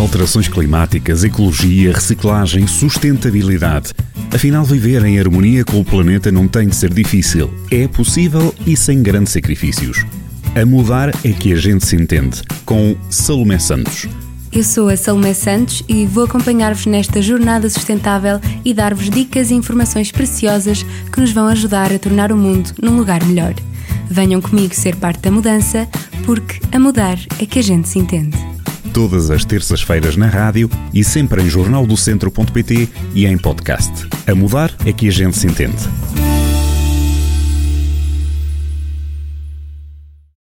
Alterações climáticas, ecologia, reciclagem, sustentabilidade. Afinal, viver em harmonia com o planeta não tem de ser difícil. É possível e sem grandes sacrifícios. A mudar é que a gente se entende. Com Salomé Santos. Eu sou a Salomé Santos e vou acompanhar-vos nesta jornada sustentável e dar-vos dicas e informações preciosas que nos vão ajudar a tornar o mundo num lugar melhor. Venham comigo ser parte da mudança, porque a mudar é que a gente se entende. Todas as terças-feiras na rádio e sempre em jornaldocentro.pt e em podcast. A mudar é que a gente se entende.